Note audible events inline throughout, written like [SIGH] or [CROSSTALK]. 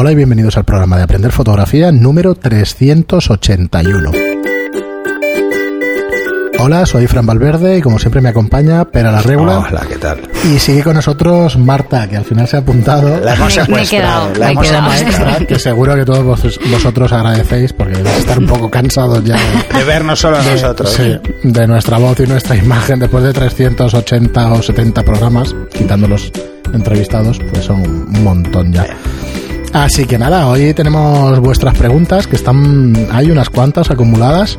Hola y bienvenidos al programa de Aprender Fotografía número 381. Hola, soy Fran Valverde y como siempre me acompaña Pera la Regula. Hola, ¿qué tal? Y sigue con nosotros Marta, que al final se ha apuntado. La hemos Me- me he secuestrado, quedado, la hemos quedado. secuestrado. que seguro que todos vos- vosotros agradecéis porque debéis estar un poco cansados ya de, De vernos solo a de- nosotros. sí, de nuestra voz y nuestra imagen después de 380 o 70 programas, quitando los entrevistados, pues son un montón ya. Así que nada, hoy tenemos vuestras preguntas, que están, hay unas cuantas acumuladas,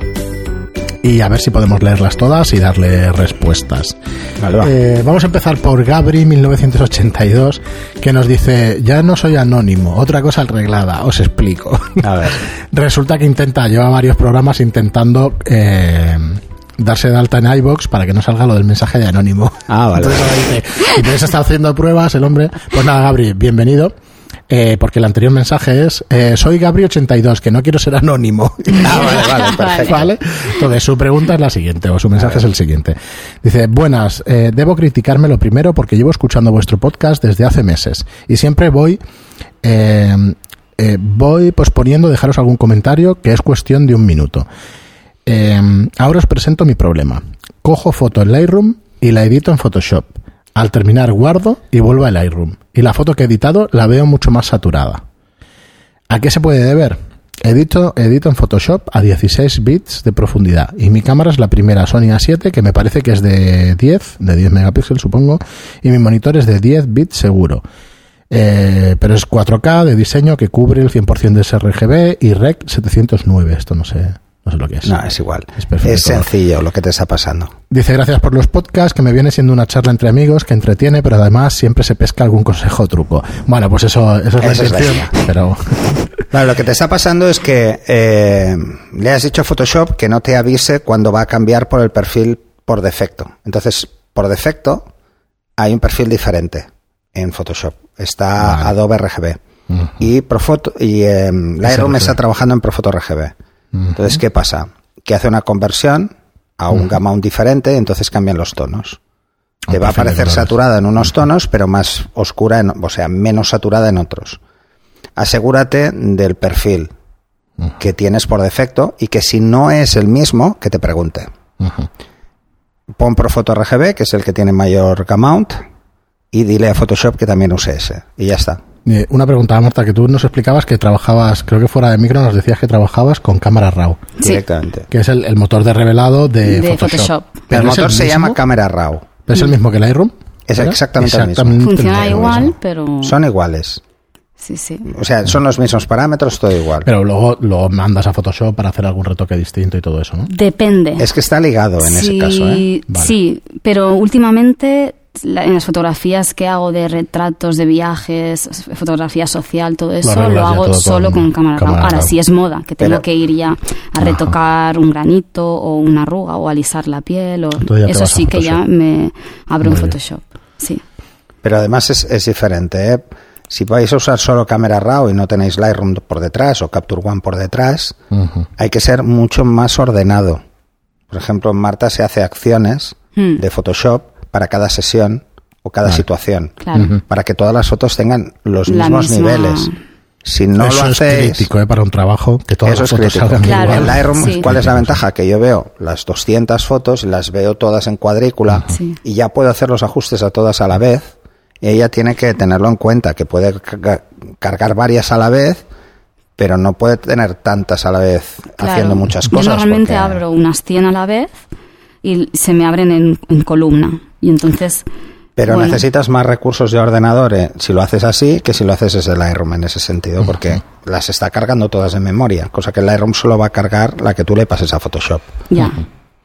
y a ver si podemos leerlas todas y darle respuestas. Vale, va. Eh, vamos a empezar por Gabri 1982, que nos dice, ya no soy anónimo, otra cosa arreglada, os explico. A ver. [LAUGHS] Resulta que intenta, lleva varios programas intentando eh, darse de alta en iBox para que no salga lo del mensaje de anónimo. Ah, vale. Entonces, dice, entonces está haciendo pruebas el hombre. Pues nada, Gabri, bienvenido. Eh, porque el anterior mensaje es eh, soy Gabri82, que no quiero ser anónimo. [LAUGHS] Ah, vale, [LAUGHS] vale, perfecto. ¿Vale? Entonces, su pregunta es la siguiente, o su mensaje es el siguiente. Dice, buenas, eh, debo criticarme lo primero porque llevo escuchando vuestro podcast desde hace meses y siempre voy, eh, eh, voy posponiendo dejaros algún comentario que es cuestión de un minuto. Eh, ahora os presento mi problema. Cojo foto en Lightroom y la edito en Photoshop. Al terminar guardo y vuelvo a Lightroom. Y la foto que he editado la veo mucho más saturada. ¿A qué se puede deber? Edito, edito en Photoshop a 16 bits de profundidad y mi cámara es la primera Sony A7 que me parece que es de 10, de 10 megapíxeles supongo, y mi monitor es de 10 bits seguro. Eh, pero es 4K de diseño que cubre el 100% de sRGB y REC 709. Esto no sé, no sé lo que es. No, es igual. Es perfecto. Es sencillo lo que te está pasando. Dice gracias por los podcasts, que me viene siendo una charla entre amigos que entretiene, pero además siempre se pesca algún consejo o truco. Bueno, pues eso, eso es la intención, pero [LAUGHS] lo que te está pasando es que eh, le has dicho a Photoshop que no te avise cuando va a cambiar por el perfil por defecto. Entonces, por defecto, hay un perfil diferente en Photoshop. Está Vale. Adobe RGB. Y, Profoto, y eh, Lightroom está trabajando en Profoto RGB. Entonces, ¿qué pasa? Que hace una conversión a un gamma mount diferente, entonces cambian los tonos. Un Te va a de parecer saturada en unos tonos, pero más oscura, en, o sea, menos saturada en otros. Asegúrate del perfil que tienes por defecto y que si no es el mismo, que te pregunte. Pon Profoto RGB, que es el que tiene mayor gamma y dile a Photoshop que también use ese. Y ya está. Eh, una pregunta, Marta, que tú nos explicabas que trabajabas, creo que fuera de micro nos decías que trabajabas con cámara RAW, Sí. Directamente. que es el, el motor de revelado de, De Photoshop. Photoshop. Pero el motor se mismo- llama Camera RAW. ¿Es el mismo que Lightroom? Es exactamente el mismo. Exactamente Funciona el igual, mismo. pero... Son iguales. Sí, sí. O sea, son los mismos parámetros, todo igual. Pero luego lo mandas a Photoshop para hacer algún retoque distinto y todo eso, ¿no? Depende. Es que está ligado en ese caso, ¿eh? Vale. Sí, pero últimamente la- en las fotografías que hago de retratos de viajes, fotografía social, todo eso, lo hago todo solo con con, cámara, cámara RAW. Ahora, si es moda, que tengo Pero- que ir ya a retocar un granito o una arruga o alisar la piel, o, eso sí que ya me abro Muy bien. Photoshop. Sí. Pero además es, es diferente, ¿eh? Si vais a usar solo cámara RAW y no tenéis Lightroom por detrás o Capture One por detrás, hay que ser mucho más ordenado. Por ejemplo, en Marta se hace acciones Hmm. de Photoshop para cada sesión o cada situación, Claro. para que todas las fotos tengan los La mismos misma- niveles. Si no eso lo es hacéis, crítico, ¿eh? Para un trabajo, que todas eso las es fotos crítico. salgan Claro. En igual. Lightroom, Sí. ¿cuál es la ventaja? Que yo veo las 200 fotos y las veo todas en cuadrícula Sí. y ya puedo hacer los ajustes a todas a la vez. Y ella tiene que tenerlo en cuenta, que puede carga- cargar varias a la vez, pero no puede tener tantas a la vez Claro. haciendo muchas cosas. Yo normalmente porque- abro unas 100 a la vez y se me abren en, en columna. Y entonces... Pero bueno, necesitas más recursos de ordenador eh, si lo haces así que si lo haces desde Lightroom en ese sentido, porque las está cargando todas en memoria, cosa que Lightroom solo va a cargar la que tú le pases a Photoshop. Ya.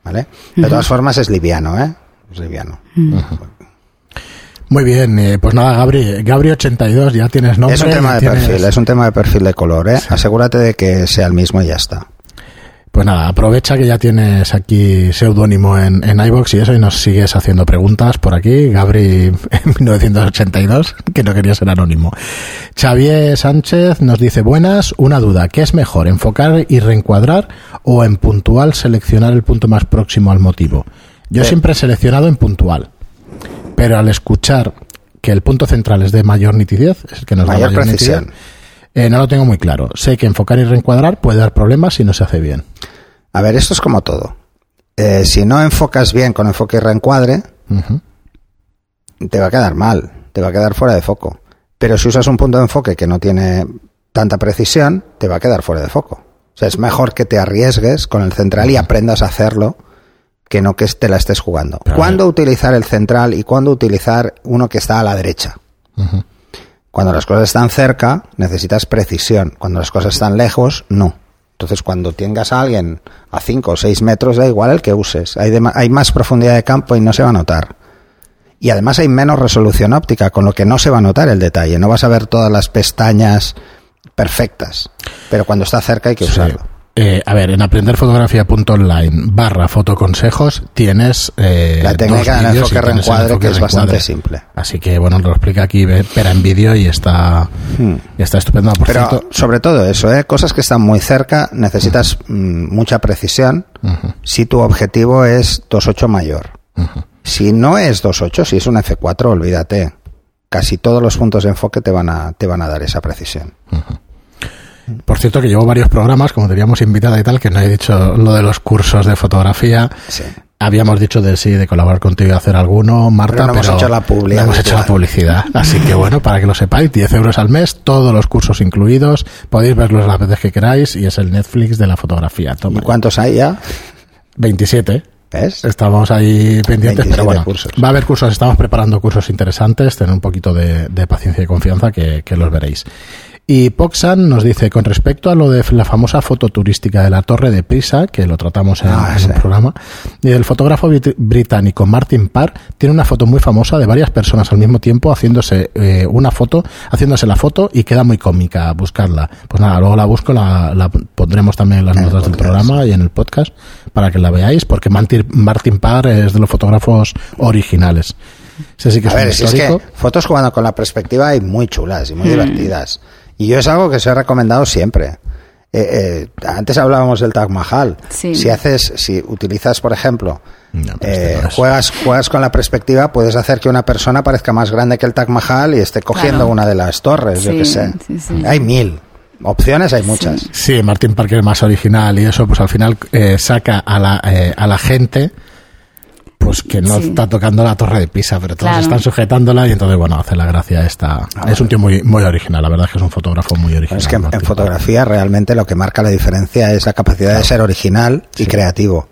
¿Vale? De todas formas es liviano, ¿eh? Es liviano. Muy bien, eh, pues nada, Gabri, Gabri82, ya tienes nombre. es un tema ya de tienes- perfil, es un tema de perfil de color, ¿eh? Asegúrate de que sea el mismo y ya está. Pues nada, aprovecha que ya tienes aquí seudónimo en, en iVoox y eso, y nos sigues haciendo preguntas por aquí. Gabri [LAUGHS] en 1982, que no quería ser anónimo. Xavier Sánchez nos dice, buenas, una duda, ¿qué es mejor, enfocar y reencuadrar o en puntual seleccionar el punto más próximo al motivo? Yo Sí. siempre he seleccionado en puntual, pero al escuchar que el punto central es de mayor nitidez, es el que nos da mayor precisión. nitidez, Eh, no lo tengo muy claro. Sé que enfocar y reencuadrar puede dar problemas si no se hace bien. A ver, esto es como todo. Eh, si no enfocas bien con enfoque y reencuadre, te va a quedar mal, te va a quedar fuera de foco. Pero si usas un punto de enfoque que no tiene tanta precisión, te va a quedar fuera de foco. O sea, es mejor que te arriesgues con el central y aprendas a hacerlo que no que te la estés jugando. Pero- ¿Cuándo utilizar el central y cuándo utilizar uno que está a la derecha? Cuando las cosas están cerca, necesitas precisión. Cuando las cosas están lejos, no. Entonces, cuando tengas a alguien a 5 o 6 metros, da igual el que uses. Hay, dema- hay más profundidad de campo y no se va a notar. Y además hay menos resolución óptica, con lo que no se va a notar el detalle. No vas a ver todas las pestañas perfectas. Pero cuando está cerca hay que Sí. usarlo. Eh, a ver, en aprenderfotografía.online barra fotoconsejos tienes eh, La técnica dos y enfoque reencuadre, que es bastante simple. Así que bueno, lo explica aquí Pera en vídeo y está, Hmm. y está estupendo. Por Pero cierto, sobre todo eso, ¿eh? cosas que están muy cerca, necesitas mm, mucha precisión. Si tu objetivo es 2.8 mayor. Si no es 2.8, si es un F4, olvídate. Casi todos los puntos de enfoque te van a, te van a dar esa precisión. Por cierto, que llevo varios programas, como teníamos invitada y tal, que no he dicho lo de los cursos de fotografía. Sí. Habíamos dicho de sí, de colaborar contigo y hacer alguno, Marta, Pero no hemos hecho la publi no hemos hecho la publicidad. Así que bueno, para que lo sepáis, 10 euros al mes, todos los cursos incluidos, podéis verlos las veces que queráis y es el Netflix de la fotografía. ¿Y Toma, cuántos hay ya? 27. ¿Ves? Estamos ahí pendientes, 27 pero bueno, cursos. va a haber cursos, estamos preparando cursos interesantes, tener un poquito de, de paciencia y confianza que, que los veréis. Y Poxan nos dice, con respecto a lo de la famosa foto turística de la Torre de Pisa, que lo tratamos en, Ah, en sí. un programa, y el fotógrafo brit- británico Martin Parr tiene una foto muy famosa de varias personas al mismo tiempo haciéndose eh, una foto, haciéndose la foto y queda muy cómica, buscarla. Pues nada, luego la busco, la, la pondremos también en las En el notas del programa y en el podcast para que la veáis, porque Martin, Martin Parr es de los fotógrafos originales. Ese sí que A ver, si es que fotos jugando con la perspectiva hay muy chulas y muy Mm. divertidas. Y yo es algo que os he recomendado siempre. Eh, eh, antes hablábamos del Taj Mahal. Sí. Si haces, si utilizas, por ejemplo, No, eh, este es. juegas, juegas con la perspectiva, puedes hacer que una persona parezca más grande que el Taj Mahal y esté cogiendo Claro. una de las torres, yo qué sé. sí, sí. Hay mil. Opciones hay muchas. Sí, Martin Parker es más original y eso, pues al final eh, saca a la, eh, a la gente pues que no Sí. está tocando la torre de Pisa, pero todos Claro. están sujetándola y entonces, bueno, hace la gracia esta. es un tío muy, muy original, la verdad es que es un fotógrafo muy original. Es que en, fotografía realmente lo que marca la diferencia es la capacidad de ser original y creativo.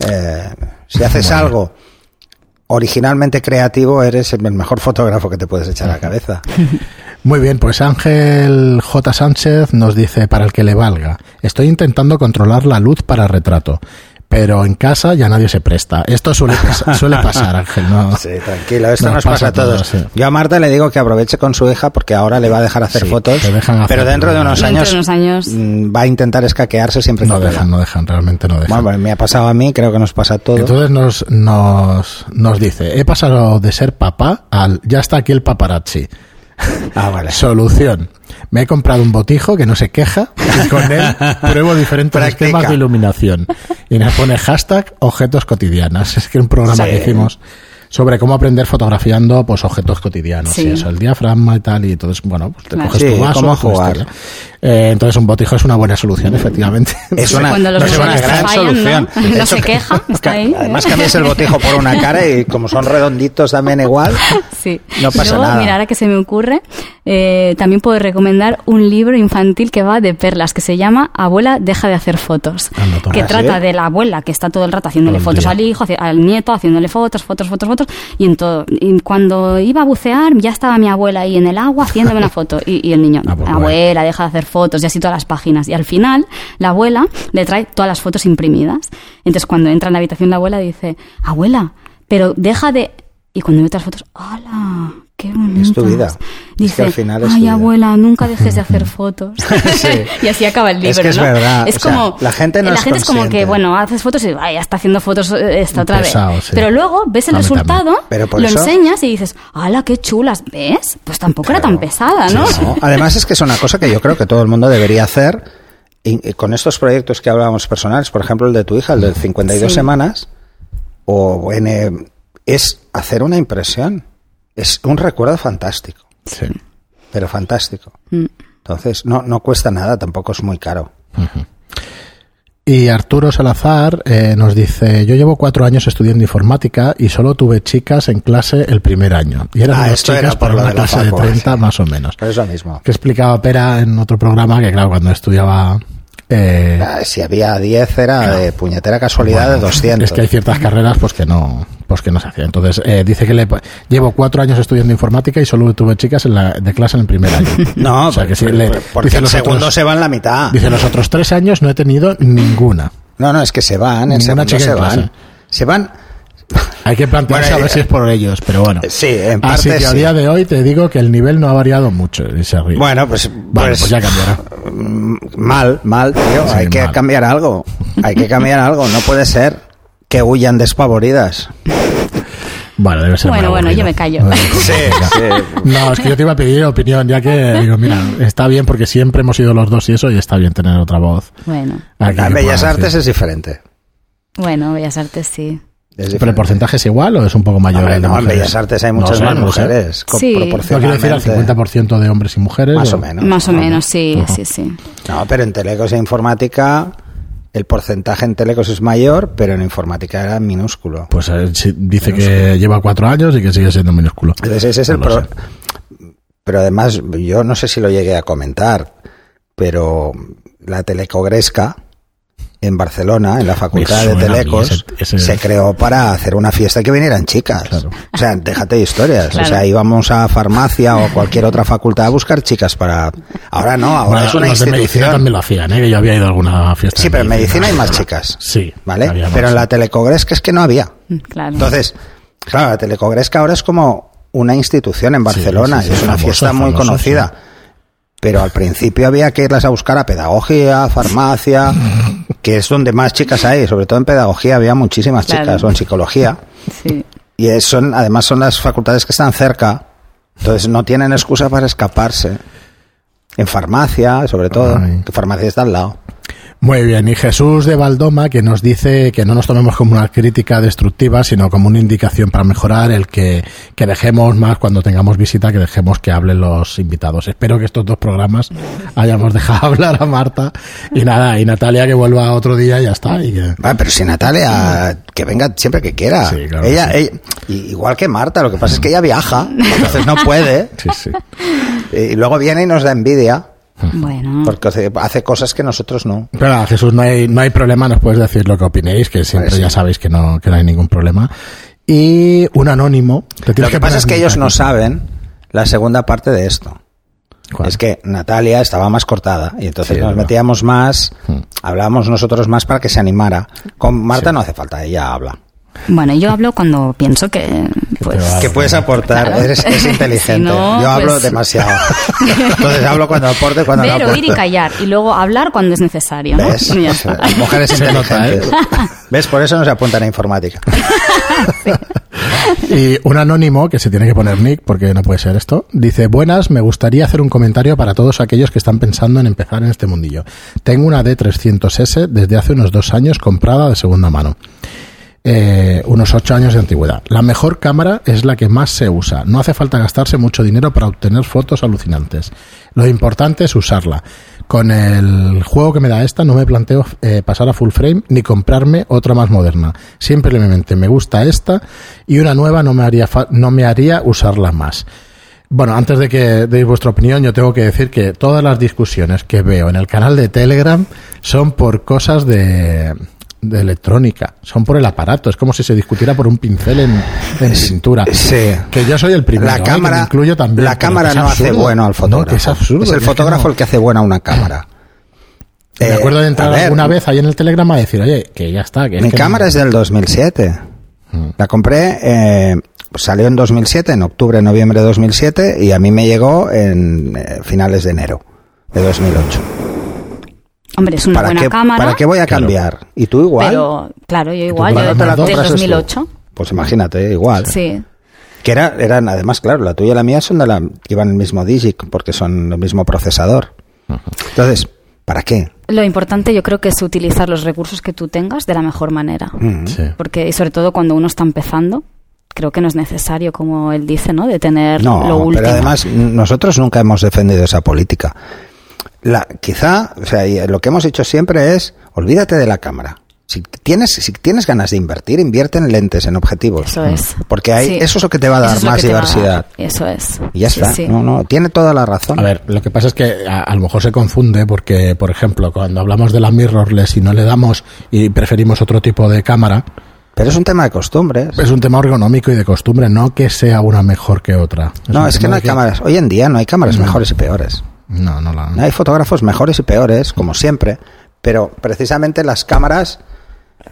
Eh, si haces algo originalmente creativo, eres el mejor fotógrafo que te puedes echar a la cabeza. [LAUGHS] Muy bien, pues Ángel J. Sánchez nos dice, para el que le valga, estoy intentando controlar la luz para retrato, pero en casa ya nadie se presta. Esto suele, pas- [LAUGHS] suele pasar, Ángel, ¿no? Sí, tranquilo, esto Nos nos, pasa pasa, a todos. todos, sí. Yo a Marta le digo que aproveche con su hija porque ahora le va a dejar hacer Sí, fotos, te dejan hacer pero dentro de unos Dentro años, de unos años. mm, va a intentar escaquearse siempre que No dejan, no dejan, realmente no dejan. Bueno, me ha pasado a mí, creo que nos pasa a todos. Entonces nos, nos, nos dice, he pasado de ser papá al ya está aquí el paparazzi. ah, vale. [LAUGHS] Solución. Me he comprado un botijo que no se queja y con él [LAUGHS] pruebo diferentes Practica. esquemas de iluminación. Y nos pone hashtag objetos cotidianas. Es que un programa Sí. que hicimos sobre cómo aprender fotografiando pues objetos cotidianos Sí. y eso, el diafragma y tal, y entonces, bueno, pues te Claro. coges Sí, tu vaso, cómo jugar. Eh, entonces un botijo es una buena solución, efectivamente. Es [LAUGHS] una, Cuando los no es una móviles te gran fallan, ¿no? solución. [LAUGHS] No se queja, [LAUGHS] está ahí. Además cambias el botijo por una cara y como son redonditos también igual, Sí. no pasa Luego, nada. Mira, ahora que se me ocurre, eh, también puedo recomendar un libro infantil que va de perlas, que se llama Abuela, deja de hacer fotos. Anda, toma. que ¿Ah, trata sí? de la abuela que está todo el rato haciéndole fotos al hijo, al nieto, haciéndole fotos, fotos, fotos, fotos. Y en todo. Y cuando iba a bucear, ya estaba mi abuela ahí en el agua haciéndome una [LAUGHS] foto. Y, y el niño, Ah, pues abuela, deja de hacer fotos, y así todas las páginas. Y al final, la abuela le trae todas las fotos imprimidas. Entonces, cuando entra en la habitación, la abuela dice, abuela, pero deja de. Y cuando ve otras fotos, ¡hala! ¡Qué! Es tu vida. Es que Dice, al final es ay, tu vida". abuela, nunca dejes de hacer fotos. [LAUGHS] Sí. [LAUGHS] y así acaba el libro, Es que es ¿no? verdad, Es o sea, como... la gente no la es gente es como que, bueno, haces fotos y ay, ya está haciendo fotos eh, esta otra Pesado, vez. sí. Pero luego ves el resultado, también. Pero por lo eso- enseñas y dices, ¡hala, qué chulas! ¿Ves? Pues tampoco era tan pesada, ¿no? No, Además es que es una cosa que yo creo que todo el mundo debería hacer y, y con estos proyectos que hablábamos personales, por ejemplo el de tu hija, el de 52 Sí. semanas, o eh, es hacer una impresión. Es un recuerdo fantástico, Sí. pero fantástico. Mm. Entonces, no, no cuesta nada, tampoco es muy caro. Y Arturo Salazar eh, nos dice, yo llevo cuatro años estudiando informática y solo tuve chicas en clase el primer año. Y eran Ah, dos esto chicas era por una de la clase de facu, 30 sí. más o menos. Pero es lo mismo. Que explicaba Pera en otro programa que claro, cuando estudiaba... eh, Ah, Si había 10 era de puñetera casualidad de 200. Es que hay ciertas carreras pues que no pues que no se hacían. Entonces, eh, dice que le, llevo cuatro años estudiando informática y solo tuve chicas en la, de clase en el primer año. [LAUGHS] No, O sea, que sí, le- porque dice el segundo otros- se va en la mitad. Dice, los otros tres años no he tenido ninguna. No, no, es que se van, en segundo se van. Se van. Hay que plantearse Bueno, a ver eh, si es por ellos, pero bueno. Sí, en Así parte que a sí. día de hoy te digo que el nivel no ha variado mucho. Y se ríe. Bueno, pues, Vale, pues, pues ya cambiará. mm, mal, mal, tío. Sí, hay que mal. cambiar algo. Hay que cambiar algo. No puede ser que huyan despavoridas. Bueno, debe ser Bueno, bueno, yo me callo. No, [LAUGHS] No, es que yo te iba a pedir opinión, ya que digo, mira, está bien porque siempre hemos sido los dos y eso, y está bien tener otra voz. Bueno, aquí Bellas Artes decir. es diferente. bueno, Bellas Artes sí. Es ¿Pero el porcentaje es igual o es un poco mayor? Hombre, el de no, en? Bellas Artes hay No muchas sé, más no lo sé. mujeres. Sí. No quiero decir al proporcionalmente. 50% de hombres y mujeres. Más o- o menos. Más o menos, sí, sí, sí. No, pero en telecos e informática el porcentaje en telecos es mayor, pero en informática era minúsculo. Pues eh, dice que lleva cuatro años y que sigue siendo minúsculo. Entonces ese es el No pro- Pero además, yo no sé si lo llegué a comentar, pero la Telecogresca en Barcelona, en la Facultad de Telecos, ese- ese- se creó para hacer una fiesta y que vinieran chicas. Claro. O sea, déjate de historias. Claro. O sea, íbamos a farmacia o cualquier otra facultad a buscar chicas para... Ahora no, ahora Bueno, es una los de medicina institución. también lo hacían, ¿eh? que yo había ido a alguna fiesta. Sí, pero en medicina hay más chicas. Sí. ¿Vale? más, Pero en la Telecogresca es que no había. Mm, Claro. Entonces, claro, la Telecogresca ahora es como una institución en Barcelona sí, y sí, es una famoso, fiesta muy famoso, conocida. Pero al principio había que irlas a buscar a pedagogía, farmacia, [LAUGHS] que es donde más chicas hay, sobre todo en pedagogía había muchísimas Claro. chicas, o en psicología. Sí. Y son, además son las facultades que están cerca, entonces no tienen excusa para escaparse. En farmacia, sobre todo, Ay. que farmacia está al lado. Muy bien, y Jesús de Valdoma que nos dice que no nos tomemos como una crítica destructiva, sino como una indicación para mejorar el que, que dejemos más cuando tengamos visita, que dejemos que hablen los invitados. Espero que estos dos programas hayamos dejado [LAUGHS] hablar a Marta y nada, y Natalia que vuelva otro día y ya está. Y que- Ah, pero si Natalia, que venga siempre que quiera. Sí, claro que ella, sí. ella- i- igual que Marta, lo que pasa es que ella viaja, entonces no puede. sí, sí. Y luego viene y nos da envidia, [LAUGHS] Bueno. porque hace, cosas que nosotros no. Pero Jesús, no hay, no hay problema, nos puedes decir lo que opinéis, que siempre Pues sí. ya sabéis que no, que no hay ningún problema. Y un anónimo. Lo que pasa es que ellos no saben la segunda parte de esto. ¿Cuál? Es que Natalia estaba más cortada y entonces Sí, nos metíamos más, Hmm. hablábamos nosotros más para que se animara. Con Marta no hace falta, ella habla. Bueno, yo hablo cuando pienso que, pues. Que puedes aportar, Claro. eres, es [LAUGHS] inteligente. Si no, Yo hablo pues- demasiado. [LAUGHS] Entonces hablo cuando aporte, cuando no ver, aporte. oír y callar. Y luego hablar cuando es necesario. ¿no? Pues, eh, mujeres [LAUGHS] Se nota, inteligentes. ¿Ves? Por eso no se apuntan a informática. Y un anónimo, que se tiene que poner Nick, porque no puede ser esto, dice, buenas, me gustaría hacer un comentario para todos aquellos que están pensando en empezar en este mundillo. Tengo una D300S desde hace unos dos años comprada de segunda mano. Eh, unos ocho años de antigüedad. La mejor cámara es la que más se usa. No hace falta gastarse mucho dinero para obtener fotos alucinantes. Lo importante es usarla. Con el juego que me da esta no me planteo eh, pasar a full frame ni comprarme otra más moderna. Simplemente me gusta esta y una nueva no me haría, fa- no me haría usarla más. Bueno, antes de que deis vuestra opinión, yo tengo que decir que todas las discusiones que veo en el canal de Telegram son por cosas de, de electrónica, son por el aparato. Es como si se discutiera por un pincel en, en pintura. Sí. Que yo soy el primero. La ¿eh? cámara, incluyo también. la cámara no hace bueno al fotógrafo. es absurdo. Es el que fotógrafo no. el que hace buena una cámara. Me Eh, acuerdo de entrar ver, alguna vez ahí en el Telegram a decir, oye, que ya está. Que es Mi que cámara no- es del 2007. La compré, eh, salió en 2007, en octubre, noviembre de 2007, y a mí me llegó en eh, finales de enero de 2008. Hombre, es una ¿Para buena qué, cámara. ¿Para qué voy a Claro. cambiar? ¿Y tú igual? Pero, claro, yo igual, yo no de compras es tú. 2008. Pues imagínate, igual. Sí. Que era, eran, además, claro, la tuya y la mía son de la, que iban el mismo Digic, porque son el mismo procesador. Entonces, ¿para qué? Lo importante yo creo que es utilizar los recursos que tú tengas de la mejor manera. Mm. Sí. Porque, y sobre todo cuando uno está empezando, creo que no es necesario, como él dice, ¿no? De tener No, lo último. pero además nosotros nunca hemos defendido esa política. La, quizá, o sea, lo que hemos hecho siempre es, olvídate de la cámara. Si tienes, si tienes ganas de invertir, invierte en lentes, en objetivos. Eso es. Porque hay, Sí. eso es lo que te va a dar es más diversidad. dar. Eso es. Y ya está. sí. No, no, tiene toda la razón. A ver, lo que pasa es que a, a lo mejor se confunde porque, por ejemplo, cuando hablamos de la mirrorless y no le damos y preferimos otro tipo de cámara, Pero es un tema de costumbres. es un tema ergonómico y de costumbre, no que sea una mejor que otra. no, un es que no hay cámaras. Hoy en día no hay cámaras mejores y peores. No, no la. Hay fotógrafos mejores y peores, como siempre, pero precisamente las cámaras,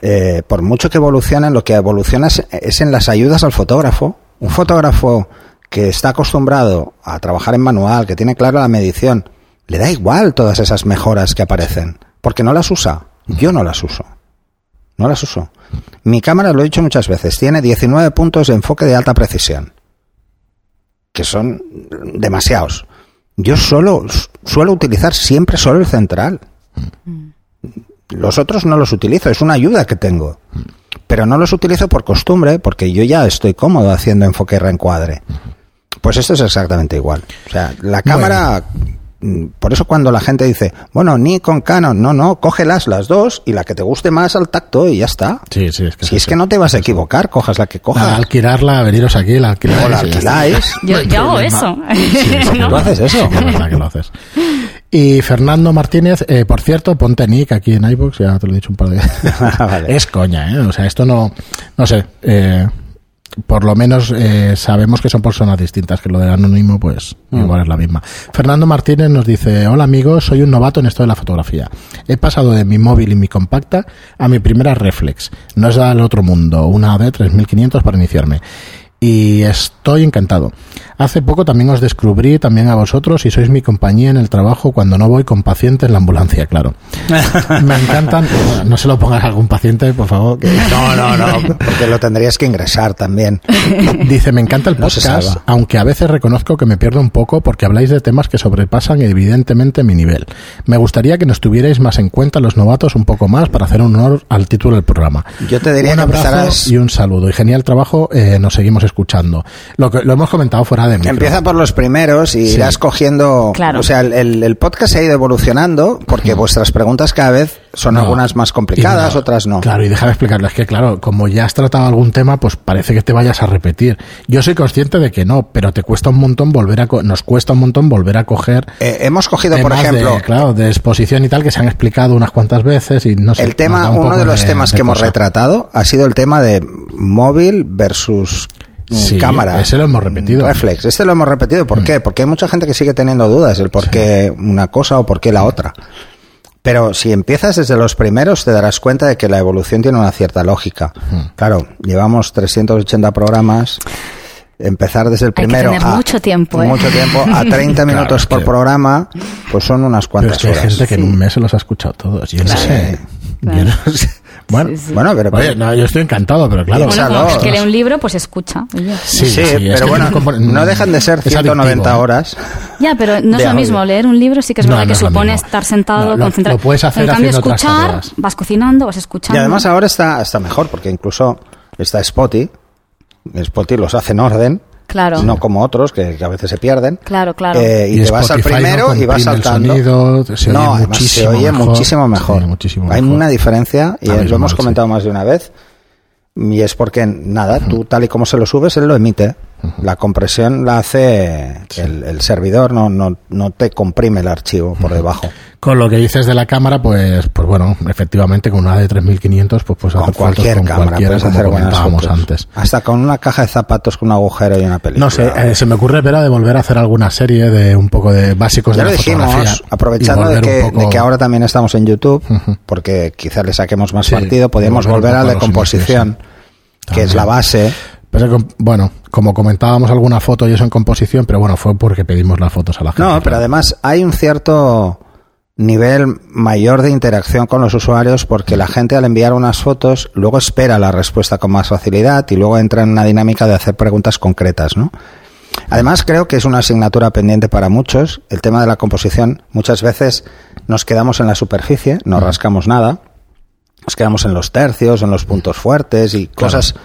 eh, por mucho que evolucionen, lo que evoluciona es, es en las ayudas al fotógrafo. Un fotógrafo que está acostumbrado a trabajar en manual, que tiene clara la medición, le da igual todas esas mejoras que aparecen, porque no las usa. Yo no las uso. No las uso. Mi cámara, lo he dicho muchas veces, tiene 19 puntos de enfoque de alta precisión, que son demasiados. Yo solo suelo utilizar siempre solo el central. Los otros no los utilizo, es una ayuda que tengo. Pero no los utilizo por costumbre, porque yo ya estoy cómodo haciendo enfoque y reencuadre. Pues esto es exactamente igual. O sea, la cámara. mm, Por eso cuando la gente dice, bueno, ni con Canon, no, no, cógelas las dos y la que te guste más al tacto y ya está. Sí, sí, es que Si es que no te vas a equivocar, cojas la que La, cojas. alquilarla, veniros aquí, la alquiláis. O la alquiláis. [LAUGHS] Yo, yo hago eso. [LAUGHS] Sí, sí, ¿No? ¿Tú haces eso? Es verdad que lo haces. Y Fernando Martínez, eh, por cierto, ponte Nick aquí en iBox, ya te lo he dicho un par de veces. [LAUGHS] Vale. Es coña, ¿eh? O sea, esto no, no sé, eh, por lo menos eh, sabemos que son personas distintas, que lo de anónimo, pues igual es la misma. Fernando Martínez nos dice, hola amigos, soy un novato en esto de la fotografía. He pasado de mi móvil y mi compacta a mi primera reflex. No es al otro mundo, una AD 3500 para iniciarme. Y estoy encantado. Hace poco también os descubrí también a vosotros y sois mi compañía en el trabajo cuando no voy con paciente en la ambulancia, claro. [LAUGHS] Me encantan. bueno, no se lo pongas a algún paciente, por favor. que- No, no, no, porque lo tendrías que ingresar también. Dice, me encanta el podcast, aunque a veces reconozco que me pierdo un poco porque habláis de temas que sobrepasan evidentemente mi nivel. Me gustaría que nos tuvierais más en cuenta los novatos un poco más para hacer honor al título del programa. Yo te diría un que abrazo empezaras- y un saludo. Y genial trabajo, eh, nos seguimos escuchando. Lo, que, lo hemos comentado fuera de mí. Empieza por los primeros y Sí. irás cogiendo. Claro. O sea, el, el- el podcast se ha ido evolucionando porque vuestras preguntas cada vez son No. algunas más complicadas, no, otras no. Claro, y déjame explicarlo. Es que, claro, como ya has tratado algún tema, pues parece que te vayas a repetir. Yo soy consciente de que no, pero te cuesta un montón volver a... co- Nos cuesta un montón volver a coger... Eh, hemos cogido, por ejemplo, de, claro, de exposición y tal, que se han explicado unas cuantas veces y no sé. el tema, un uno de los temas de que hemos retratado ha sido el tema de móvil versus mm, Sí, cámara. ese lo hemos repetido. Reflex. Este lo hemos repetido. ¿Por qué? Porque hay mucha gente que sigue teniendo dudas el por qué una cosa o por qué la otra. Pero si empiezas desde los primeros te darás cuenta de que la evolución tiene una cierta lógica. Claro, llevamos 380 programas. Empezar desde el Hay que primero tener a mucho tiempo, ¿eh? mucho tiempo a [LAUGHS] 30 minutos por que- programa, pues son unas Pero cuantas es que hay horas. gente que en un mes se los ha escuchado todos. Yo no Claro. sé. Claro. Yo no sé. Bueno, Sí, sí. Bueno, pero, oye, no, yo estoy encantado, pero claro. Bueno, como el que lee un libro, pues escucha. Oye. Sí, sí, es pero que bueno, no dejan de ser es 190 adictivo, ¿eh? horas. Ya, pero no es lo audio. mismo. Leer un libro sí que es No, verdad no que es lo supone estar sentado, No, lo- concentrado. lo puedes hacer en cambio, haciendo otras escuchar, vas cocinando, vas escuchando. Y además ahora está, está mejor, porque incluso está Spotty. Spotty los hace en orden. Claro. No como otros, que a veces se pierden. Claro, claro. Eh, y, Y te vas al primero no y vas el saltando. sonido, se oye no, además muchísimo se oye mejor. muchísimo mejor. Muchísimo Hay mejor. una diferencia, y lo hemos sí. comentado más de una vez. Y es porque, nada, tú tal y como se lo subes, él lo emite. La compresión la hace el, el servidor, no, no, no te comprime el archivo por debajo. Con lo que dices de la cámara, pues, pues bueno, efectivamente, con una de 3500, pues, pues Con hacer cualquier con cámara cualquiera, como hacer comentábamos antes. Hasta con una caja de zapatos con un agujero y una película. No sé, eh, se me ocurre, Vera, de volver a hacer alguna serie de un poco de básicos Ya de lo la dijimos, fotografía. aprovechando de que, poco- de que ahora también estamos en YouTube, porque quizá le saquemos más Sí, partido, podríamos y volver a la a los composición, inicios, que es la También. base. Pero bueno, como comentábamos alguna foto y eso en composición, pero bueno, fue porque pedimos las fotos a la gente. No, pero además hay un cierto nivel mayor de interacción con los usuarios porque la gente al enviar unas fotos luego espera la respuesta con más facilidad y luego entra en una dinámica de hacer preguntas concretas, ¿no? Además creo que es una asignatura pendiente para muchos. El tema de la composición muchas veces nos quedamos en la superficie, no rascamos nada, nos quedamos en los tercios, en los puntos fuertes y cosas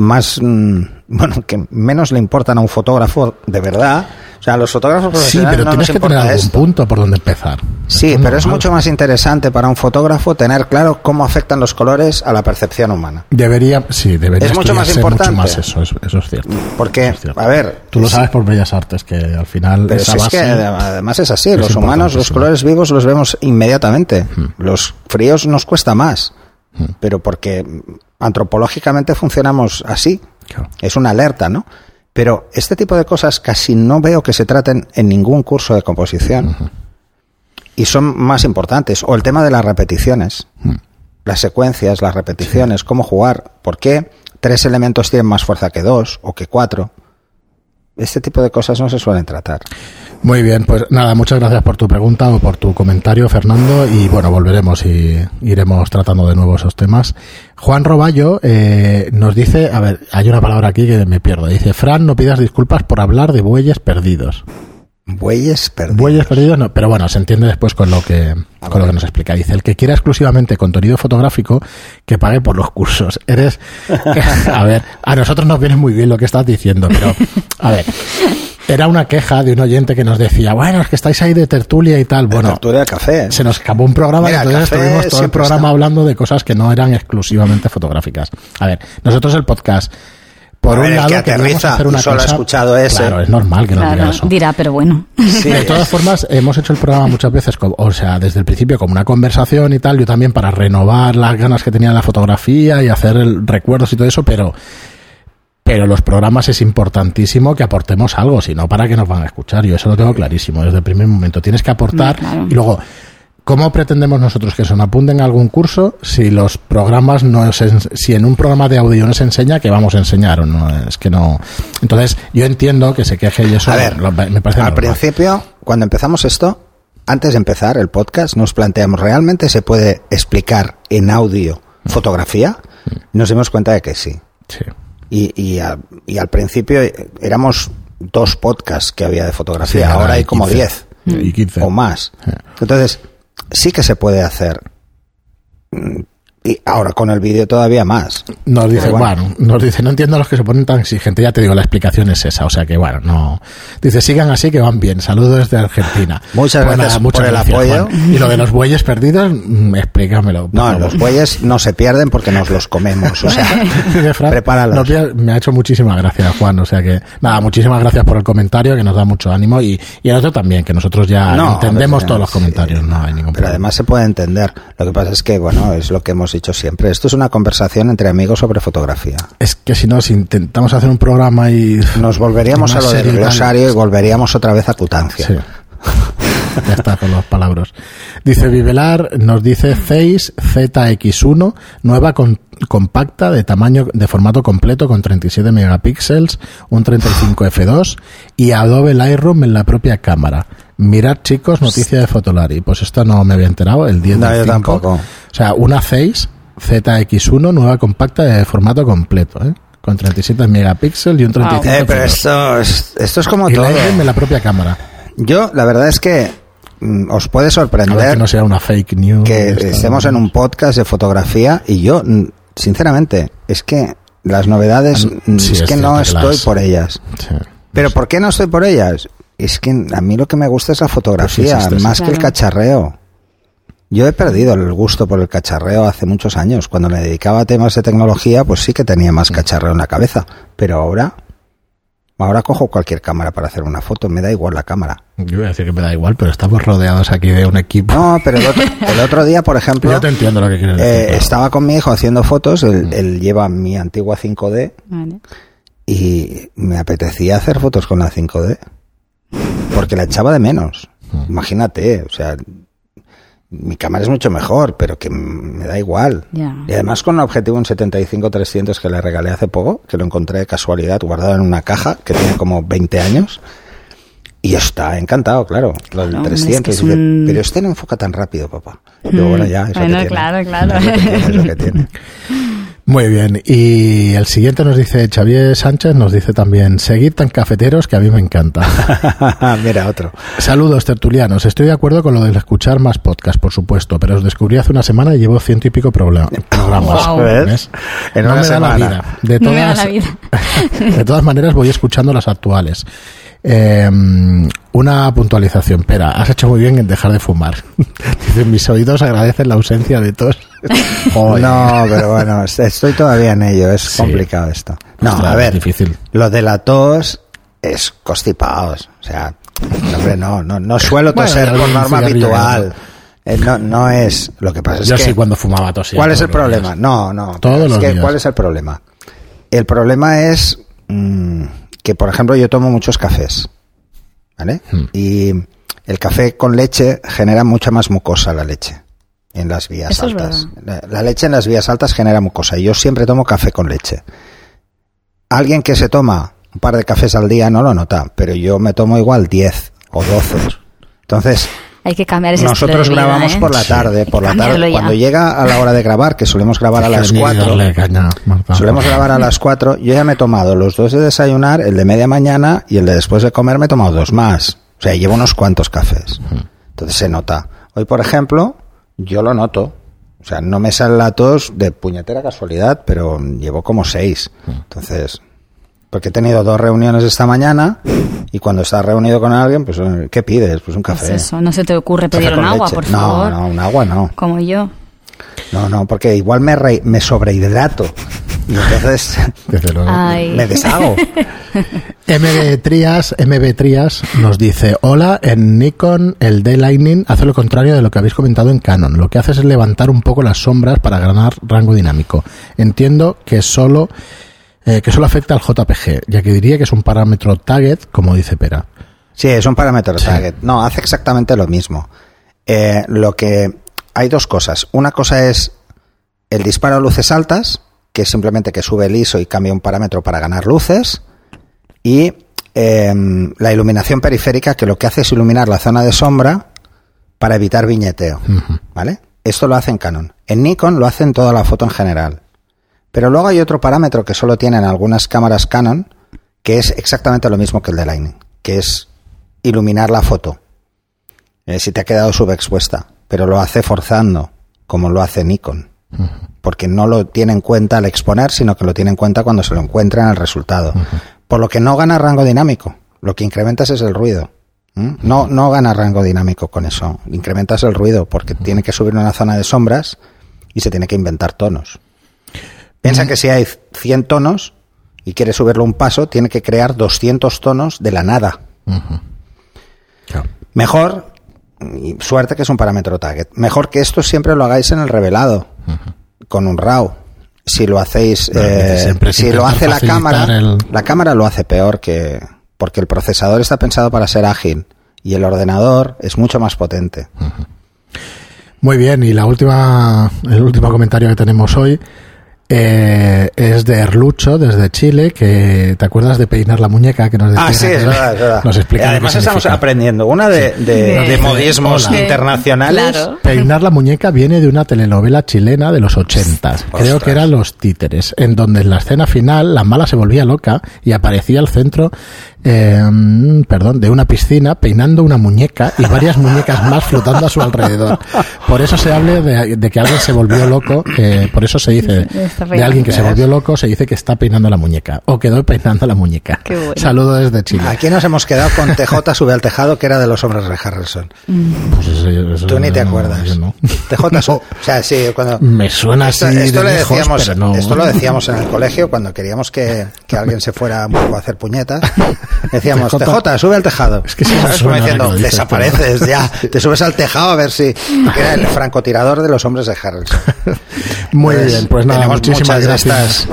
más mm, bueno, que menos le importan a un fotógrafo de verdad. O sea, a los fotógrafos Sí, pero no tienes que tener algún esto. punto por donde empezar. Sí, pero es mucho más interesante para un fotógrafo tener claro cómo afectan los colores a la percepción humana. Debería, sí, debería Es mucho más importante. más eso, es- eso es cierto. Porque, es cierto. a ver, Tú lo sabes por Bellas Artes, que al final Pero esa si es base... que además es así, es los humanos, los colores vivos los vemos inmediatamente. Los fríos nos cuesta más, pero porque antropológicamente funcionamos así. Claro. Es una alerta, ¿no? Pero este tipo de cosas casi no veo que se traten en ningún curso de composición. Y son más importantes. O el tema de las repeticiones. Las secuencias, las repeticiones, cómo jugar. ¿Por qué tres elementos tienen más fuerza que dos o que cuatro? Este tipo de cosas no se suelen tratar. Muy bien, pues nada, muchas gracias por tu pregunta o por tu comentario, Fernando, y bueno, volveremos y iremos tratando de nuevo esos temas. Juan Roballo eh, nos dice, a ver, hay una palabra aquí que me pierdo, dice, Fran, no pidas disculpas por hablar de bueyes perdidos. Bueyes perdidos. Bueyes perdidos, no, pero bueno, se entiende después con lo que con lo que nos explica. Dice, el que quiera exclusivamente contenido fotográfico, que pague por los cursos. Eres, [LAUGHS] a ver, a nosotros nos viene muy bien lo que estás diciendo, pero, a ver, era una queja de un oyente que nos decía, bueno, es que estáis ahí de tertulia y tal. Bueno, Tertulia de café. se nos escapó un programa Mira, y entonces estuvimos todo el programa está. hablando de cosas que no eran exclusivamente fotográficas. A ver, nosotros el podcast, por A ver, un el lado, que aterriza hacer una y solo ha escuchado ese. Claro, es normal que diga Claro, eso. dirá, pero bueno. Sí, de todas formas, hemos hecho el programa muchas veces, o sea, desde el principio como una conversación y tal, yo también para renovar las ganas que tenía de la fotografía y hacer el- recuerdos y todo eso, pero pero los programas es importantísimo que aportemos algo, si no, ¿para qué nos van a escuchar? Yo eso lo tengo clarísimo desde el primer momento. Tienes que aportar claro. y luego, ¿cómo pretendemos nosotros que se nos apunten a algún curso si los programas no si en un programa de audio no se enseña, que vamos a enseñar? O no, es que no. Entonces, yo entiendo que se queje y eso A ver, lo- me parece al normal. principio, cuando empezamos esto, antes de empezar el podcast, nos planteamos, ¿realmente se puede explicar en audio fotografía? Nos dimos cuenta de que sí. Sí. Y, y, a- y al principio eh, éramos dos podcasts que había de fotografía, Sí, ahora hay como 15. diez Y 15. o más. Entonces, sí que se puede hacer. Y ahora con el vídeo todavía más. Nos dice, Pero bueno. bueno. nos dice, no entiendo a los que se ponen tan exigentes. Ya te digo, la explicación es esa. O sea que, bueno, no. Dice, sigan así que van bien. Saludos desde Argentina. [LAUGHS] Muchas gracias por el apoyo. Juan. Y lo de los bueyes perdidos, mm, explícamelo. No, favor. los bueyes no se pierden porque nos los comemos. O sea, [LAUGHS] Dice Fran, prepáralos. no me ha hecho muchísimas gracias, Juan. O sea que, nada, muchísimas gracias por el comentario, que nos da mucho ánimo. Y, y el otro también, que nosotros ya No, entendemos todos los sí, comentarios. No hay ningún Pero problema. además se puede entender. Lo que pasa es que, bueno, es lo que hemos dicho siempre. Esto es una conversación entre amigos sobre fotografía. Es que si no, si intentamos hacer un programa y. Nos volveríamos a lo del glosario y volveríamos otra vez a Cutancia. Sí. [LAUGHS] ya está con los palabras. Dice Vivelar, nos dice Zeiss ZX1, nueva con- compacta de tamaño, de formato completo con 37 megapíxeles, un 35 f2 y Adobe Lightroom en la propia cámara. Mirad chicos, noticia de Fotolari. Pues esto no me había enterado, el 10 No, del yo 5. tampoco. O sea, una Zeiss ZX1, nueva compacta de formato completo, ¿eh? Con 37 megapíxeles y un 35 Eh, pero f2. esto es, esto es como y todo. En la propia cámara. Yo, la verdad es que mm, os puede sorprender que no sea una fake news. que estemos en un podcast de fotografía y yo, mm, sinceramente, es que las novedades, mm, Sí, es es que no estoy las- por ellas. Sí. ¿Pero por qué no estoy por ellas? Es que a mí lo que me gusta es la fotografía, Pues sí, sí, sí, más que el cacharreo. Yo he perdido el gusto por el cacharreo hace muchos años. Cuando me dedicaba a temas de tecnología, pues sí que tenía más cacharreo en la cabeza. Pero ahora, ahora cojo cualquier cámara para hacer una foto, me da igual la cámara. Yo voy a decir que me da igual, pero estamos rodeados aquí de un equipo. No, pero el otro, el otro día, por ejemplo, [LAUGHS] Yo te entiendo lo que quieres decir. eh, claro. estaba con mi hijo haciendo fotos, él, él lleva mi antigua 5D Vale. y me apetecía hacer fotos con la 5D porque la echaba de menos. Imagínate, o sea, mi cámara es mucho mejor, pero que me da igual. Ya. Y además con un objetivo un 75-300 que le regalé hace poco, que lo encontré de casualidad guardado en una caja que tiene como 20 años. Y está encantado, claro, lo del Claro, 300. es que es Dice, un- Pero este no enfoca tan rápido, papá. Y yo, bueno, ya, lo Bueno, que tiene. claro, [LAUGHS] claro. Es lo que tiene, es lo que tiene. Muy bien, y el siguiente nos dice Xavier Sánchez, nos dice también, seguid tan cafeteros que a mí me encanta. [LAUGHS] Mira, otro. Saludos tertulianos, estoy de acuerdo con lo de escuchar más podcast, por supuesto, pero os descubrí hace una semana y llevo ciento y pico programas. Wow. ¿Ves? ¿Ves? En no una me da la semana. vida. De No me da todas, la vida. [LAUGHS] de todas maneras voy escuchando las actuales. Eh, una puntualización, Pera, has hecho muy bien en dejar de fumar. [LAUGHS] Dice, mis oídos agradecen la ausencia de tos. No, pero bueno, estoy todavía en ello, es Sí. complicado esto. No, Ostras, a ver, es difícil. lo de la tos es constipados, o sea, hombre, no, no, no suelo Bueno, toser algún por norma habitual. Eh, no, no es lo que pasa es Yo que sí cuando fumaba tosía. ¿Cuál es el problema? días. No, no. Todos es los que, días. ¿Cuál es el problema? El problema es mm, que, por ejemplo, yo tomo muchos cafés, ¿vale? Hmm. Y el café con leche genera mucha más mucosa la leche en las vías Eso altas. La, la leche en las vías altas genera mucosa y yo siempre tomo café con leche. Alguien que se toma un par de cafés al día no lo nota, pero yo me tomo igual 10 o 12. Entonces, Hay que cambiar ese nosotros de vida, grabamos ¿eh? por la Sí. tarde, por la tarde. ya. Cuando llega a la hora de grabar, que solemos grabar a las Ni 4, darle caña, Marta. solemos grabar a las 4, yo ya me he tomado los dos de desayunar, el de media mañana y el de después de comer me he tomado dos más. O sea, llevo unos cuantos cafés. Entonces se nota. Hoy, por ejemplo, yo lo noto. O sea, no me sale la tos de puñetera casualidad, pero llevo como seis. Entonces, porque he tenido dos reuniones esta mañana y cuando estás reunido con alguien, pues, ¿qué pides? Pues un Pues café. eso, no se te ocurre pedir un agua, leche. por no, favor. No, un agua no. Como yo. No, no, porque igual me, re- me sobrehidrato. Y entonces Desde luego. Ay. me deshago. [LAUGHS] MB Trias, MB Trias nos dice, hola, en Nikon el D-Lightning hace lo contrario de lo que habéis comentado en Canon. Lo que hace es levantar un poco las sombras para ganar rango dinámico. Entiendo que solo, eh, que solo afecta al JPG, ya que diría que es un parámetro target, como dice Pera. Sí, es un parámetro target. No, hace exactamente lo mismo. Eh, lo que hay dos cosas. Una cosa es el disparo a luces altas, que es simplemente que sube el ISO y cambia un parámetro para ganar luces. Y eh, la iluminación periférica, que lo que hace es iluminar la zona de sombra para evitar viñeteo. ¿Vale? Esto lo hace en Canon. En Nikon lo hace en toda la foto en general. Pero luego hay otro parámetro que solo tienen algunas cámaras Canon, que es exactamente lo mismo que el de Lightning, que es iluminar la foto. Eh, si te ha quedado subexpuesta, pero lo hace forzando, como lo hace Nikon. Porque no lo tiene en cuenta al exponer, sino que lo tiene en cuenta cuando se lo encuentra en el resultado. Por lo que no gana rango dinámico. Lo que incrementas es el ruido. ¿Mm? No, no gana rango dinámico con eso. Incrementas el ruido porque tiene que subir una zona de sombras y se tiene que inventar tonos. Piensa que si hay 100 tonos y quiere subirlo un paso, tiene que crear 200 tonos de la nada. Claro. Mejor, y suerte que es un parámetro target, mejor que esto siempre lo hagáis en el revelado, con un RAW. Si lo hacéis, eh, siempre si lo hace la cámara, el- la cámara lo hace peor que, porque el procesador está pensado para ser ágil y el ordenador es mucho más potente. Muy bien, y la última, el último comentario que tenemos hoy eh, es de Erlucho, desde Chile, que te acuerdas de peinar la muñeca que nos decía Ah, sí, es verdad, es verdad. Nos explica además estamos aprendiendo una de, de, De- de modismos Hola. internacionales. Claro. Peinar la muñeca viene de una telenovela chilena de los 80. Creo que eran Los Títeres, en donde en la escena final la mala se volvía loca y aparecía al centro, eh, perdón, de una piscina peinando una muñeca y varias muñecas más flotando a su alrededor. Por eso se habla de, de que alguien se volvió loco, eh, por eso se dice de alguien que se volvió loco, se dice que está peinando la muñeca o quedó peinando la muñeca. Qué bueno. Saludo desde Chile. Aquí nos hemos quedado con TJ sube al tejado, que era de los hombres de Harrison. Pues eso- eso Tú ni te no, acuerdas. no. TJ sube. O sea, sí, cuando. Me suena Esto, así esto de le lejos, decíamos, pero no. esto lo decíamos en el colegio cuando queríamos que, que alguien se fuera un poco a hacer puñetas. Decíamos, TJ, sube al tejado. Es que sí me ¿Sabes? Como diciendo, desapareces ya. Te subes al tejado a ver si. era el francotirador de los hombres de Harrison. [LAUGHS] Muy Pues, bien, pues nada, muchísimas gracias.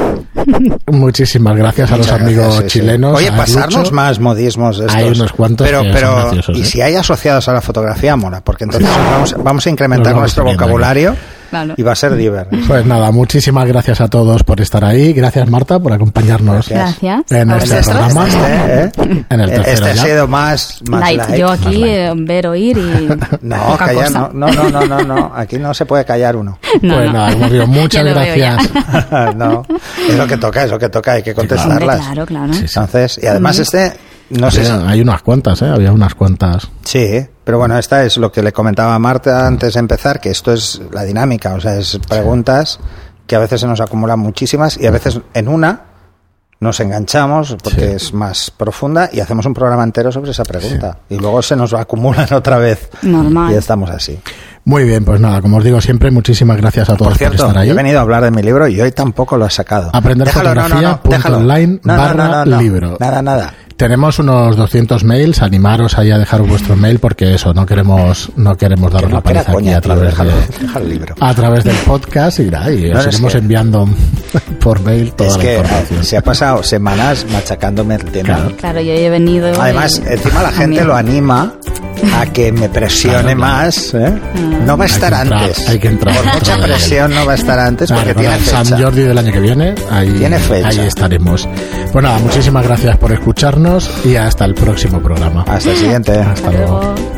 Muchísimas gracias a los Muchas amigos gracias, sí, sí. chilenos. Oye, pasarnos Lucho. más modismos de estos. Hay unos cuantos Pero, pero, y ¿eh? si hay asociados a la fotografía, mola, porque entonces vamos, vamos a incrementar Los nuestro vocabulario Claro. Y va a ser diver. Pues nada, muchísimas gracias a todos por estar ahí. Gracias, Marta, por acompañarnos Gracias. en este programa. Este, ¿eh? En el tercero Este ha sido más, más Light. light. Yo aquí eh, ver, oír y [LAUGHS] No, poca callar, cosa. no, no, no, no, no. [LAUGHS] Aquí no se puede callar uno. No, pues no. nada, hemos dicho, [LAUGHS] muchas gracias. no, es lo que toca, es lo que toca, hay que contestarlas. claro, claro. Entonces, y además este, no sé, Sí, si- hay unas cuantas, ¿eh? Había unas cuantas. sí, pero bueno, esta es lo que le comentaba a Marta antes de empezar, que esto es la dinámica, o sea, es preguntas que a veces se nos acumulan muchísimas y a veces en una nos enganchamos porque Sí. es más profunda y hacemos un programa entero sobre esa pregunta y luego se nos acumulan [LAUGHS] otra vez Normal. y estamos así. Muy bien, pues nada, como os digo siempre, muchísimas gracias a todos Por estar ahí. he venido a hablar de mi libro y hoy tampoco lo he sacado. Aprender fotografía punto online barra libro. Nada, nada. Tenemos unos 200 mails, animaros ahí a dejaros vuestro mail porque eso, no queremos no queremos daros la paliza aquí coña, a tío, través, déjalo, de, el libro. a través del podcast y, nada, y No, os iremos que- enviando [LAUGHS] por mail toda Es la que información. se ha pasado semanas machacándome el tema. Claro. Claro, yo he venido. Además, y- encima la gente lo anima a que me presione Claro, claro. más. ¿eh? No va a estar entrar, antes. hay que entrar Por mucha presión no va a estar antes porque tiene San fecha. Jordi del año que viene, ahí, Tiene fecha. ahí estaremos. Pues nada, muchísimas gracias por escucharnos y hasta el próximo programa. Hasta el siguiente. Hasta Hasta luego. luego.